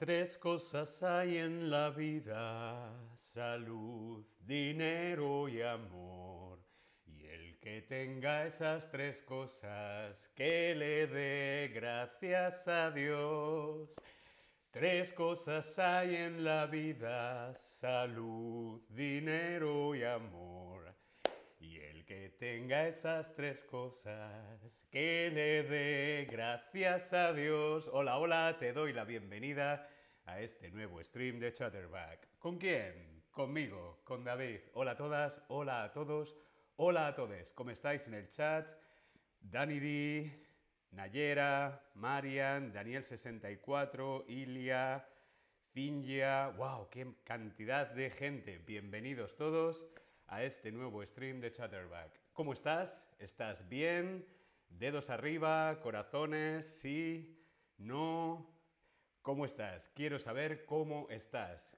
Tres cosas hay en la vida, salud, dinero y amor. Y el que tenga esas tres cosas, que le dé gracias a Dios. Tres cosas hay en la vida, salud, dinero y amor. Y el que tenga esas tres cosas, que le dé gracias a Dios. Hola, hola, te doy la bienvenida a este nuevo stream de Chatterback. ¿Con quién? Conmigo, con David. Hola a todas, hola a todos, hola a todos. ¿Cómo estáis en el chat? Dani D, Nayera, Marian, Daniel64, Ilia, Finja. ¡Wow! ¡Qué cantidad de gente! Bienvenidos todos a este nuevo stream de Chatterback. ¿Cómo estás? ¿Estás bien? Dedos arriba, corazones, sí, no. ¿Cómo estás? Quiero saber cómo estás.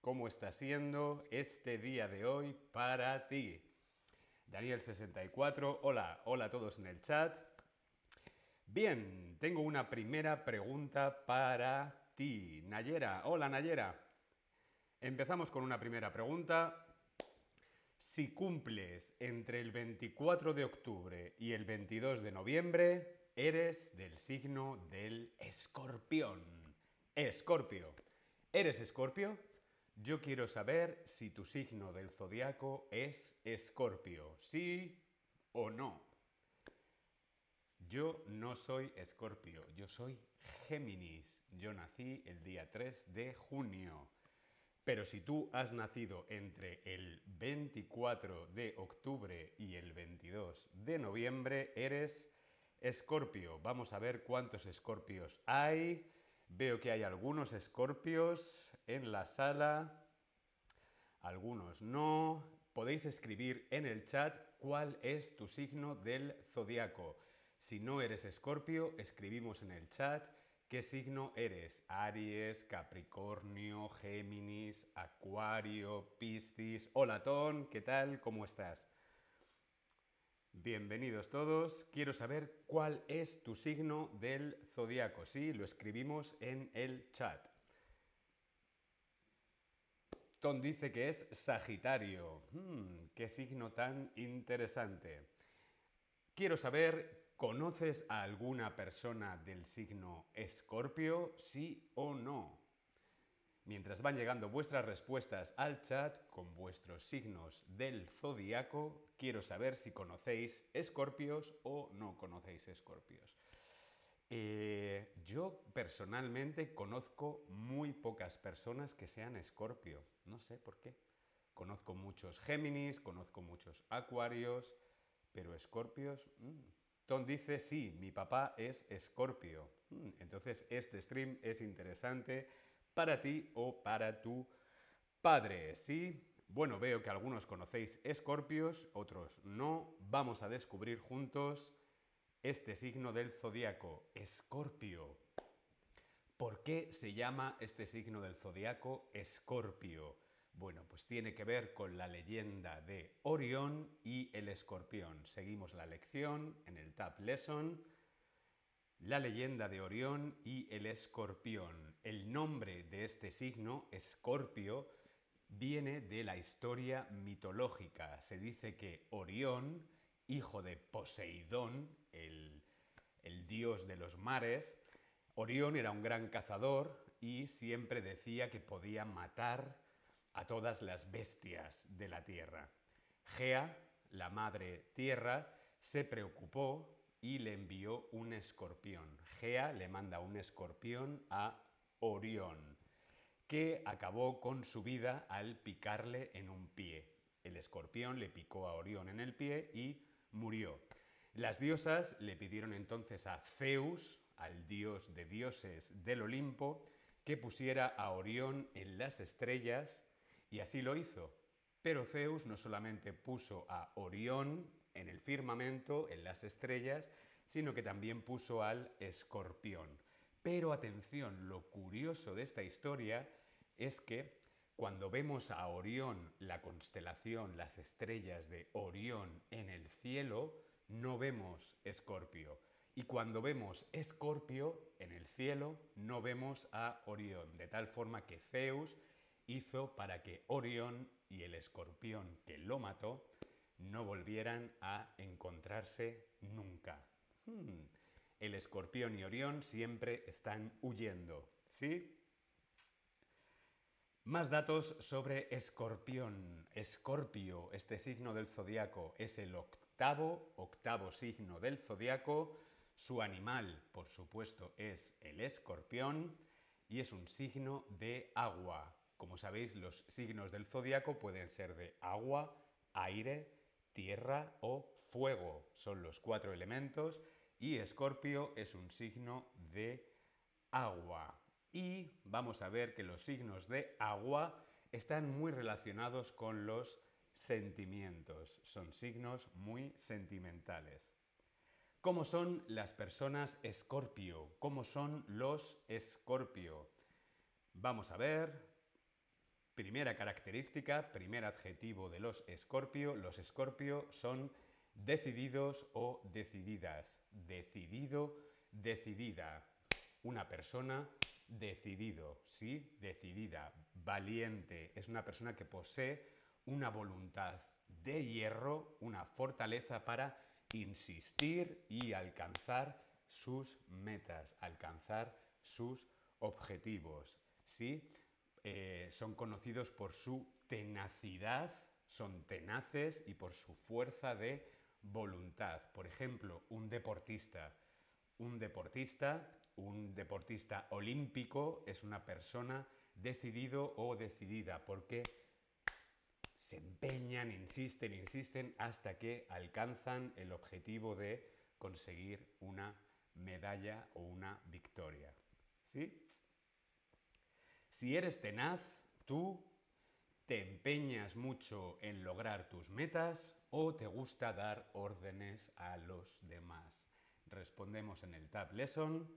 ¿Cómo está siendo este día de hoy para ti? Daniel64, hola, hola a todos en el chat. Bien, tengo una primera pregunta para ti. Nayera, hola Nayera. Empezamos con una primera pregunta. Si cumples entre el 24 de octubre y el 22 de noviembre, eres del signo del escorpión. Escorpio. ¿Eres escorpio? Yo quiero saber si tu signo del zodiaco es escorpio. ¿Sí o no? Yo no soy escorpio, yo soy Géminis. Yo nací el día 3 de junio. Pero si tú has nacido entre el 24 de octubre y el 22 de noviembre, eres escorpio. Vamos a ver cuántos escorpios hay. Veo que hay algunos escorpios en la sala, algunos no. Podéis escribir en el chat cuál es tu signo del zodiaco. Si no eres escorpio, escribimos en el chat ¿Qué signo eres? Aries, Capricornio, Géminis, Acuario, Piscis. Hola, Ton, ¿qué tal? ¿Cómo estás? Bienvenidos todos. Quiero saber cuál es tu signo del zodiaco. Sí, lo escribimos en el chat. Ton dice que es Sagitario. Hmm, qué signo tan interesante. Quiero saber ¿Conoces a alguna persona del signo Escorpio? ¿Sí o no? Mientras van llegando vuestras respuestas al chat con vuestros signos del zodiaco, quiero saber si conocéis escorpios o no conocéis escorpios. Eh, yo personalmente conozco muy pocas personas que sean escorpio. No sé por qué. Conozco muchos Géminis, conozco muchos Acuarios, pero escorpios... Mm, Tom dice, sí, mi papá es escorpio. Hmm, entonces este stream es interesante para ti o para tu padre, ¿sí? Bueno, veo que algunos conocéis escorpios, otros no. Vamos a descubrir juntos este signo del zodiaco, escorpio. ¿Por qué se llama este signo del zodiaco escorpio? Bueno, pues tiene que ver con la leyenda de Orión y el escorpión. Seguimos la lección en el Tab Lesson. La leyenda de Orión y el escorpión. El nombre de este signo, escorpio, viene de la historia mitológica. Se dice que Orión, hijo de Poseidón, el, el dios de los mares, Orión era un gran cazador y siempre decía que podía matar a todas las bestias de la tierra. Gea, la madre tierra, se preocupó y le envió un escorpión. Gea le manda un escorpión a Orión, que acabó con su vida al picarle en un pie. El escorpión le picó a Orión en el pie y murió. Las diosas le pidieron entonces a Zeus, al dios de dioses del Olimpo, que pusiera a Orión en las estrellas y así lo hizo. Pero Zeus no solamente puso a Orión en el firmamento, en las estrellas, sino que también puso al escorpión. Pero atención, lo curioso de esta historia es que cuando vemos a Orión, la constelación, las estrellas de Orión en el cielo, no vemos escorpio. Y cuando vemos Escorpio en el cielo, no vemos a Orión, de tal forma que Zeus hizo para que Orión y el escorpión que lo mató no volvieran a encontrarse nunca. Hmm. El escorpión y Orión siempre están huyendo, ¿sí? Más datos sobre escorpión. Escorpio, este signo del zodiaco, es el octavo, octavo signo del zodiaco su animal, por supuesto, es el escorpión y es un signo de agua. Como sabéis, los signos del zodiaco pueden ser de agua, aire, tierra o fuego. Son los cuatro elementos y Escorpio es un signo de agua. Y vamos a ver que los signos de agua están muy relacionados con los sentimientos. Son signos muy sentimentales. ¿Cómo son las personas escorpio? ¿Cómo son los escorpio? Vamos a ver. Primera característica, primer adjetivo de los escorpio. Los escorpio son decididos o decididas. Decidido, decidida. Una persona decidido, ¿sí? Decidida, valiente. Es una persona que posee una voluntad de hierro, una fortaleza para insistir y alcanzar sus metas, alcanzar sus objetivos. ¿sí? Eh, son conocidos por su tenacidad, son tenaces y por su fuerza de voluntad. Por ejemplo, un deportista. Un deportista, un deportista olímpico es una persona decidido o decidida porque se empeñan, insisten, insisten hasta que alcanzan el objetivo de conseguir una medalla o una victoria. ¿Sí? Si eres tenaz, tú te empeñas mucho en lograr tus metas o te gusta dar órdenes a los demás. Respondemos en el Tab Lesson.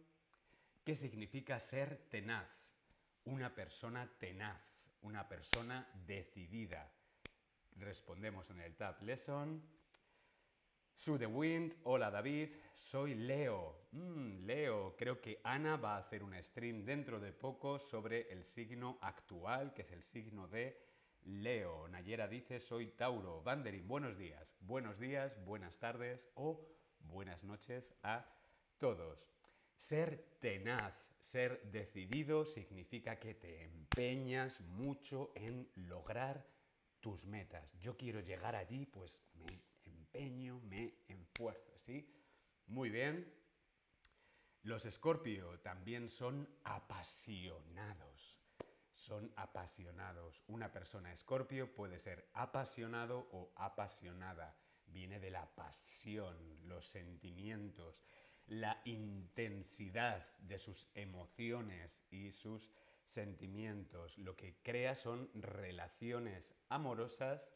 ¿Qué significa ser tenaz? Una persona tenaz, una persona decidida, Respondemos en el Tab Lesson. Sue the Wind, hola David, soy Leo. Mm, Leo, creo que Ana va a hacer un stream dentro de poco sobre el signo actual, que es el signo de Leo. Nayera dice, soy Tauro. Vanderin, buenos días. Buenos días, buenas tardes o buenas noches a todos. Ser tenaz, ser decidido significa que te empeñas mucho en lograr tus metas. Yo quiero llegar allí, pues me me esfuerzo, ¿sí? Muy bien. Los Escorpio también son apasionados. Son apasionados. Una persona Escorpio puede ser apasionado o apasionada. Viene de la pasión, los sentimientos, la intensidad de sus emociones y sus sentimientos. Lo que crea son relaciones amorosas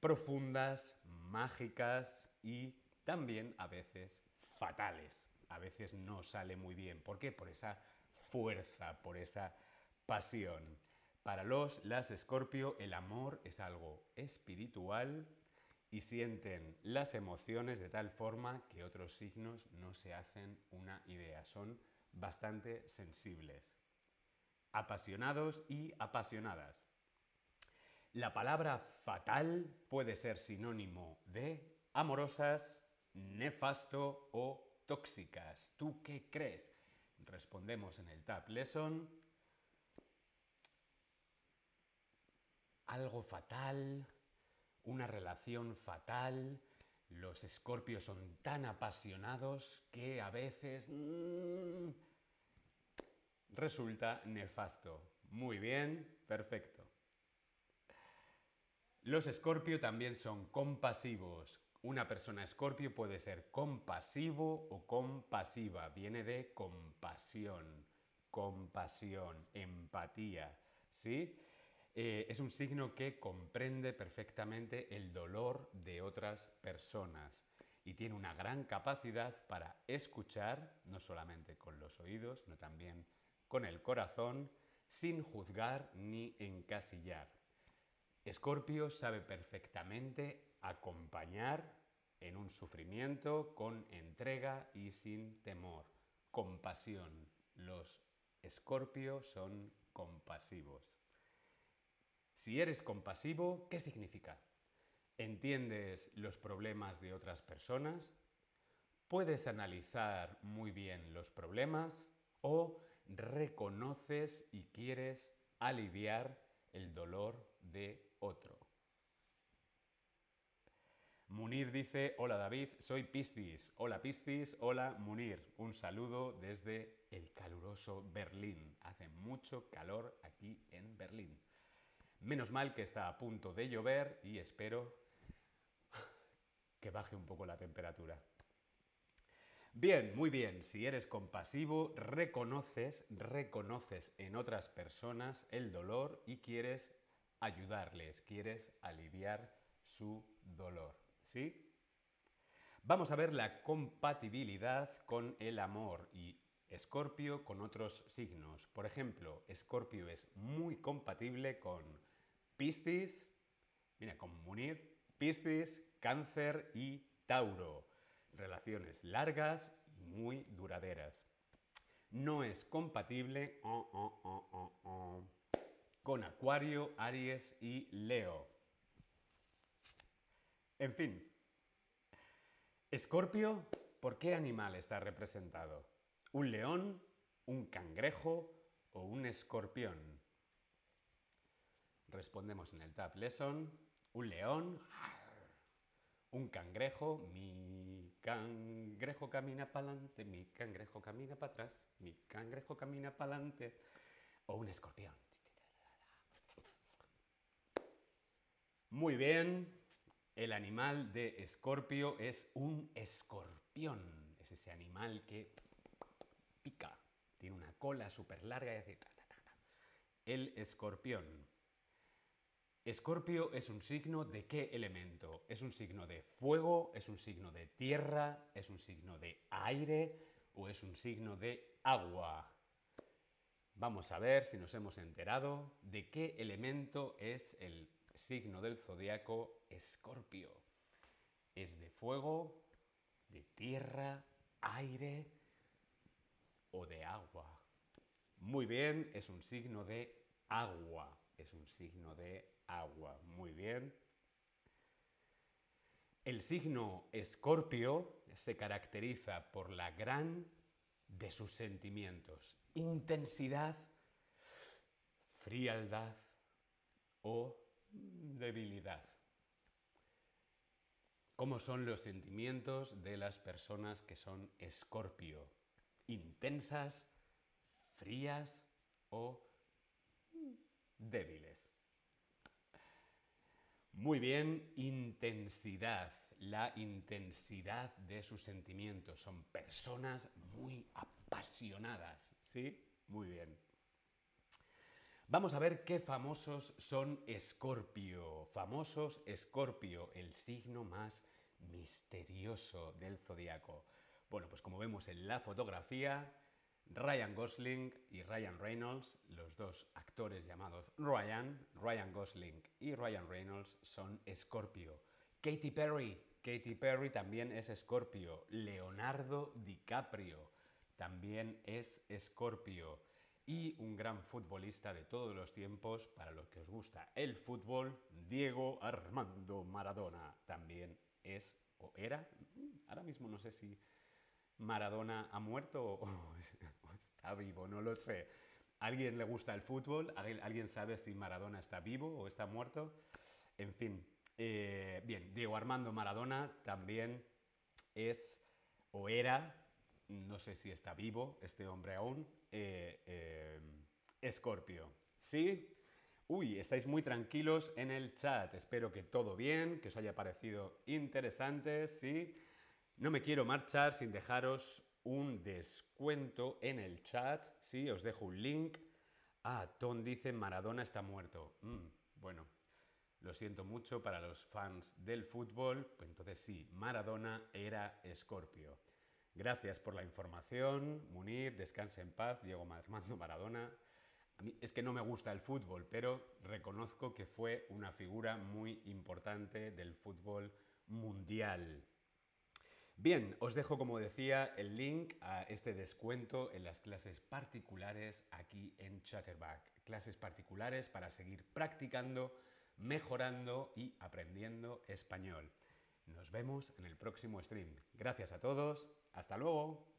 profundas, mágicas y también a veces fatales. A veces no sale muy bien. ¿Por qué? Por esa fuerza, por esa pasión. Para los, las Escorpio, el amor es algo espiritual y sienten las emociones de tal forma que otros signos no se hacen una idea. Son bastante sensibles apasionados y apasionadas. La palabra fatal puede ser sinónimo de amorosas, nefasto o tóxicas. ¿Tú qué crees? Respondemos en el Tab Lesson. Algo fatal, una relación fatal. Los escorpios son tan apasionados que a veces... Mm, resulta nefasto. Muy bien, perfecto. Los escorpio también son compasivos. Una persona escorpio puede ser compasivo o compasiva. Viene de compasión, compasión, empatía. ¿Sí? Eh, es un signo que comprende perfectamente el dolor de otras personas y tiene una gran capacidad para escuchar, no solamente con los oídos, sino también con el corazón, sin juzgar ni encasillar. Escorpio sabe perfectamente acompañar, en un sufrimiento con entrega y sin temor. Compasión. Los Escorpio son compasivos. Si eres compasivo, ¿qué significa? ¿Entiendes los problemas de otras personas? ¿Puedes analizar muy bien los problemas? ¿O reconoces y quieres aliviar el dolor de otro? Munir dice, hola David, soy Piscis. Hola Piscis, hola Munir. Un saludo desde el caluroso Berlín. Hace mucho calor aquí en Berlín. Menos mal que está a punto de llover y espero que baje un poco la temperatura. Bien, muy bien. Si eres compasivo, reconoces, reconoces en otras personas el dolor y quieres ayudarles, quieres aliviar su dolor. ¿Sí? Vamos a ver la compatibilidad con el amor y Escorpio con otros signos. Por ejemplo, Escorpio es muy compatible con Piscis, mira, con Munir, Piscis, Cáncer y Tauro. Relaciones largas y muy duraderas. No es compatible oh, oh, oh, con Acuario, Aries y Leo. En fin, Escorpio, ¿por qué animal está representado? ¿Un león, un cangrejo o un escorpión? Respondemos en el Tab Lesson. Un león, un cangrejo, mi cangrejo camina para adelante, mi cangrejo camina para atrás, mi cangrejo camina para adelante. O un escorpión. Muy bien, el animal de Escorpio es un escorpión. Es ese animal que pica. Tiene una cola súper larga y hace... El escorpión. Escorpio es un signo de qué elemento? ¿Es un signo de fuego? ¿Es un signo de tierra? ¿Es un signo de aire? ¿O es un signo de agua? Vamos a ver si nos hemos enterado de qué elemento es el signo del zodiaco Escorpio. ¿Es de fuego, de tierra, aire o de agua? Muy bien, es un signo de agua. Es un signo de agua. Muy bien. El signo Escorpio se caracteriza por la gran de sus sentimientos, intensidad, frialdad o debilidad. ¿Cómo son los sentimientos de las personas que son escorpio? ¿Intensas, frías o débiles? Muy bien, intensidad. La intensidad de sus sentimientos. Son personas muy apasionadas. ¿Sí? Muy bien. Vamos a ver qué famosos son Escorpio. Famosos Escorpio, el signo más misterioso del zodiaco. Bueno, pues como vemos en la fotografía, Ryan Gosling y Ryan Reynolds, los dos actores llamados Ryan, Ryan Gosling y Ryan Reynolds son Escorpio. Katy Perry, Katy Perry también es Escorpio. Leonardo DiCaprio también es Escorpio y un gran futbolista de todos los tiempos, para los que os gusta el fútbol, Diego Armando Maradona. También es o era, ahora mismo no sé si Maradona ha muerto o, está vivo, no lo sé. ¿Alguien le gusta el fútbol? ¿Alguien sabe si Maradona está vivo o está muerto? En fin, eh, bien, Diego Armando Maradona también es o era, no sé si está vivo este hombre aún, eh, eh, Escorpio. ¿Sí? Uy, estáis muy tranquilos en el chat. Espero que todo bien, que os haya parecido interesante, ¿sí? No me quiero marchar sin dejaros un descuento en el chat, ¿sí? Os dejo un link. Ah, Tom dice Maradona está muerto. Mm, bueno, lo siento mucho para los fans del fútbol. Pues entonces sí, Maradona era Escorpio. Gracias por la información, Munir, descanse en paz, Diego Armando Maradona. A mí es que no me gusta el fútbol, pero reconozco que fue una figura muy importante del fútbol mundial. Bien, os dejo, como decía, el link a este descuento en las clases particulares aquí en Chatterback. Clases particulares para seguir practicando, mejorando y aprendiendo español. Nos vemos en el próximo stream. Gracias a todos. Hasta luego.